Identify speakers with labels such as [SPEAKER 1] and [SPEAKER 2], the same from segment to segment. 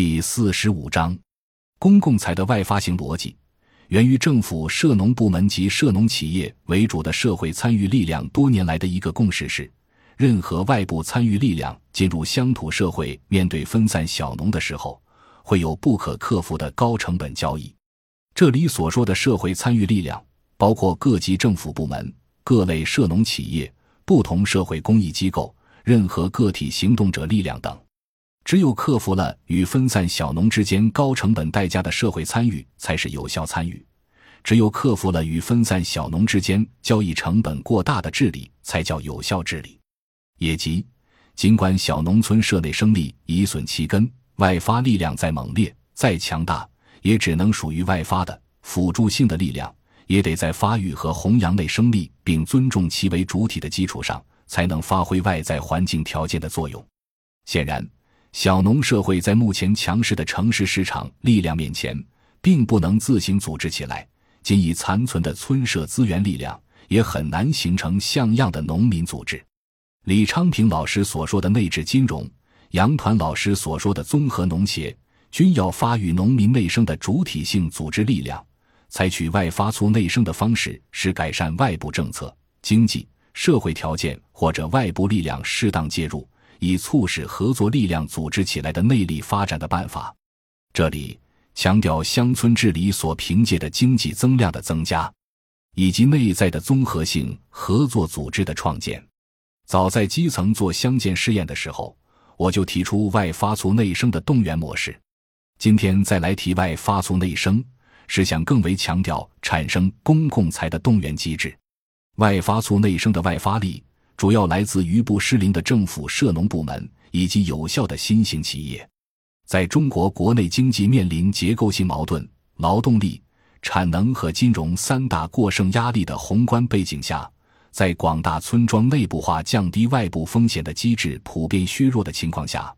[SPEAKER 1] 第四十五章，公共财的外发型逻辑，源于政府涉农部门及涉农企业为主的社会参与力量多年来的一个共识是：任何外部参与力量进入乡土社会，面对分散小农的时候，会有不可克服的高成本交易。这里所说的社会参与力量，包括各级政府部门、各类涉农企业、不同社会公益机构。任何个体行动者力量等，只有克服了与分散小农之间高成本代价的社会参与，才是有效参与；只有克服了与分散小农之间交易成本过大的治理，才叫有效治理。也即，尽管小农村社内生力已损其根，外发力量再猛烈、再强大，也只能属于外发的辅助性的力量，也得在发育和弘扬内生力，并尊重其为主体的基础上。才能发挥外在环境条件的作用。显然，小农社会在目前强势的城市市场力量面前，并不能自行组织起来。仅以残存的村社资源力量，也很难形成像样的农民组织。李昌平老师所说的内置金融，杨团老师所说的综合农协，均要发育农民内生的主体性组织力量，采取外发促内生的方式，是改善外部政策、经济。社会条件或者外部力量适当介入，以促使合作力量组织起来的内力发展的办法。这里强调乡村治理所凭借的经济增量的增加，以及内在的综合性合作组织的创建。早在基层做乡建试验的时候，我就提出外发促内生的动员模式。今天再来提外发促内生，是想更为强调产生公共财的动员机制。外发促内生的外发力，主要来自于不失灵的政府涉农部门以及有效的新型企业。在中国国内经济面临结构性矛盾、劳动力、产能和金融三大过剩压力的宏观背景下，在广大村庄内部化降低外部风险的机制普遍削弱的情况下，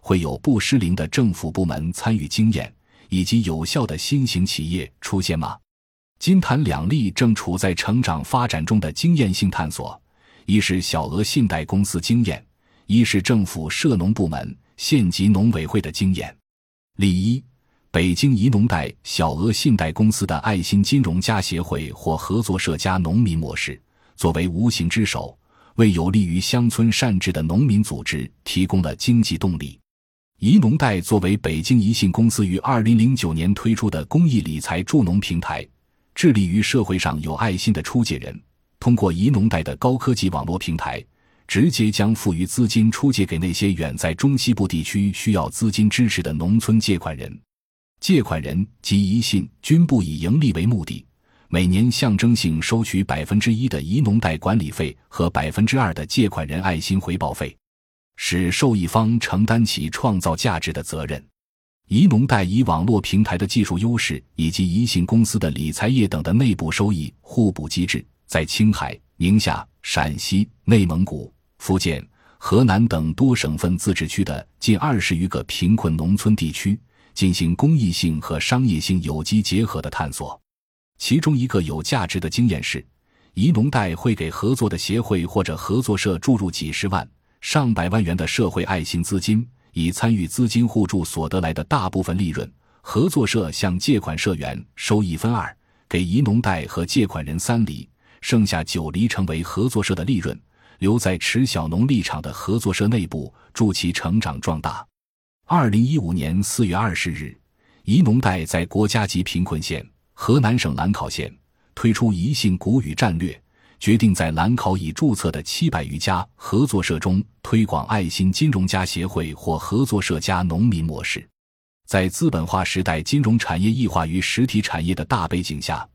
[SPEAKER 1] 会有不失灵的政府部门参与经验以及有效的新型企业出现吗？金坛两例正处在成长发展中的经验性探索，一是小额信贷公司经验，一是政府涉农部门县级农委会的经验。例一：北京宜农贷小额信贷公司的爱心金融家协会或合作社加农民模式，作为无形之手，为有利于乡村善治的农民组织提供了经济动力。宜农贷作为北京宜信公司于二零零九年推出的公益理财助农平台。致力于社会上有爱心的出借人，通过宜农贷的高科技网络平台，直接将富余资金出借给那些远在中西部地区需要资金支持的农村借款人。借款人及宜信均不以盈利为目的，每年象征性收取百分之一的宜农贷管理费和百分之二的借款人爱心回报费，使受益方承担起创造价值的责任。宜农贷以网络平台的技术优势以及宜信公司的理财业等的内部收益互补机制，在青海、宁夏、陕西、内蒙古、福建、河南等多省份自治区的近二十余个贫困农村地区进行公益性和商业性有机结合的探索。其中一个有价值的经验是，宜农贷会给合作的协会或者合作社注入几十万、上百万元的社会爱心资金。以参与资金互助所得来的大部分利润，合作社向借款社员收一分二，给宜农贷和借款人三厘，剩下九厘成为合作社的利润，留在持小农立场的合作社内部，助其成长壮大。二零一五年四月二十日，宜农贷在国家级贫困县河南省兰考县推出宜信谷雨战略。决定在兰考已注册的七百余家合作社中推广爱心金融家协会或合作社加农民模式。在资本化时代金融产业异化于实体产业的大背景下，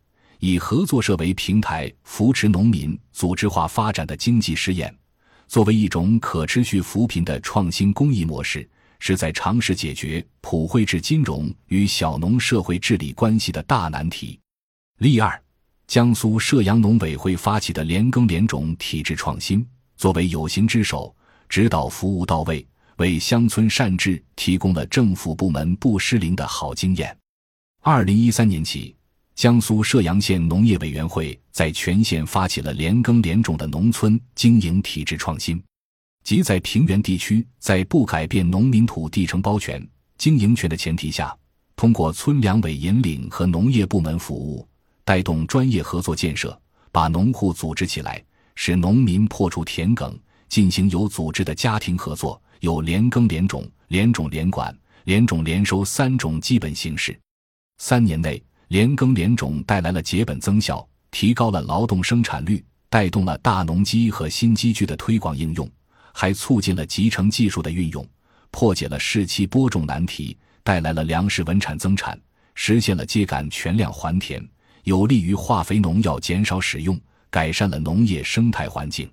[SPEAKER 1] 以合作社为平台扶持农民组织化发展的经济试验，作为一种可持续扶贫的创新公益模式，是在尝试解决普惠制金融与小农社会治理关系的大难题。例二。江苏射阳农委会发起的连耕连种体制创新，作为有形之手，指导服务到位，为乡村善治提供了政府部门不失灵的好经验。二零一三年起，江苏射阳县农业委员会在全县发起了连耕连种的农村经营体制创新，即在平原地区，在不改变农民土地承包权、经营权的前提下，通过村两委引领和农业部门服务，带动专业合作建设，把农户组织起来，使农民破除田埂，进行有组织的家庭合作，有连耕连种、连种连管、连种连收三种基本形式。三年内，连耕连种带来了结本增效，提高了劳动生产率，带动了大农机和新机具的推广应用，还促进了集成技术的运用。破解了世期播种难题，带来了粮食稳产增产，实现了秸秆全量还田，有利于化肥农药减少使用，改善了农业生态环境。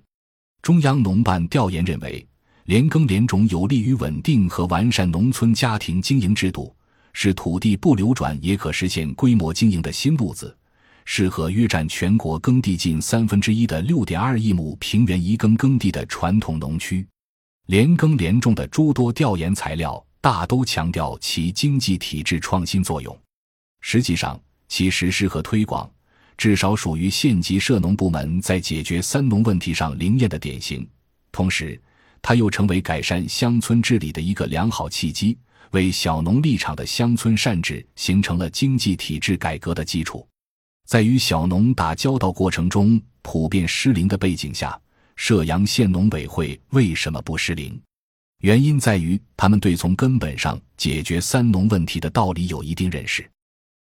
[SPEAKER 1] 中央农办调研认为，连耕连种有利于稳定和完善农村家庭经营制度，是土地不流转也可实现规模经营的新路子，适合约占全国耕地近三分之一的六点二亿亩平原一耕耕地的传统农区。连耕连种的诸多调研材料大都强调其经济体制创新作用，实际上其实施和推广至少属于县级涉农部门在解决“三农”问题上灵验的典型。同时，它又成为改善乡村治理的一个良好契机，为小农立场的乡村善治形成了经济体制改革的基础。在与小农打交道过程中普遍失灵的背景下。射阳县农委会为什么不失灵？原因在于他们对从根本上解决“三农”问题的道理有一定认识。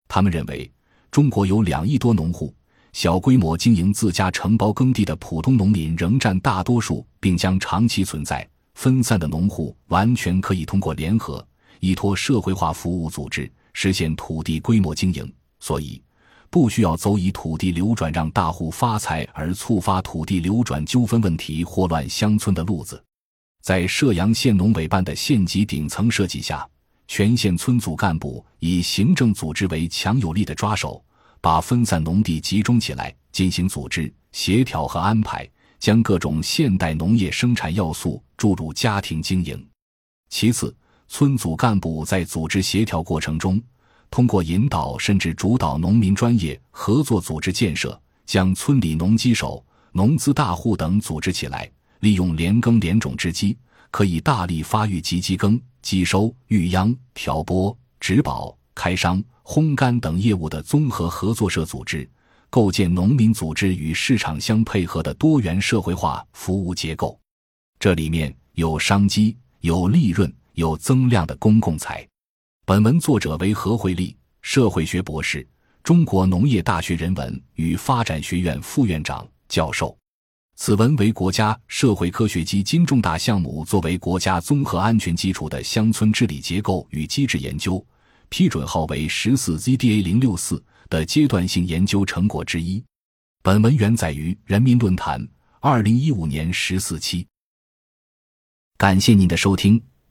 [SPEAKER 1] 他们认为，中国有两亿多农户，小规模经营自家承包耕地的普通农民仍占大多数，并将长期存在。分散的农户完全可以通过联合、依托社会化服务组织实现土地规模经营。所以。不需要走以土地流转让大户发财而触发土地流转纠纷问题祸乱乡村的路子，在射阳县农委办的县级顶层设计下，全县村组干部以行政组织为强有力的抓手，把分散农地集中起来进行组织协调和安排，将各种现代农业生产要素注入家庭经营。其次，村组干部在组织协调过程中。通过引导甚至主导农民专业合作组织建设，将村里农机手、农资大户等组织起来，利用连耕连种之机，可以大力发育集机耕、机收、育秧、调拨、植保、开商、烘干等业务的综合合作社组织，构建农民组织与市场相配合的多元社会化服务结构。这里面有商机、有利润、有增量的公共财。本文作者为何惠利，社会学博士，中国农业大学人文与发展学院副院长、教授。此文为国家社会科学基金重大项目作为国家综合安全基础的乡村治理结构与机制研究，批准号为十四 ZDA 零六四的阶段性研究成果之一。本文原载于人民论坛二零一五年十四期。感谢您的收听，